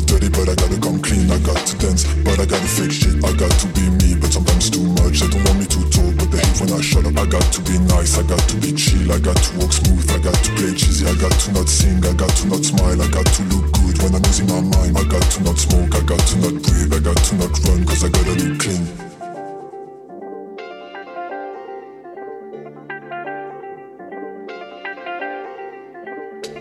Go dirty, but I gotta come clean. I got to dance, but I gotta fake shit. I got to be me, but sometimes too much. They don't want me to talk, but they hate when I shut up. I got to be nice, I got to be chill, I got to walk smooth, I got to play cheesy, I got to not sing, I got to not smile, I got to look good when I'm losing my mind. I got to not smoke, I got to not breathe, I got to not run, cause I gotta look clean.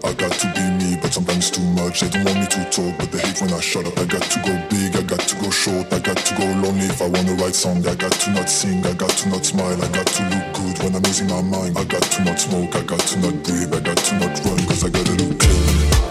I got to be me, but sometimes too much. They don't want me to talk, but they hate when I shut up. I got to go big, I got to go short, I got to go lonely if I wanna write song. I got to not sing, I got to not smile, I got to look good when I'm losing my mind. I got to not smoke, I got to not breathe, I got to not run, cause I gotta look good.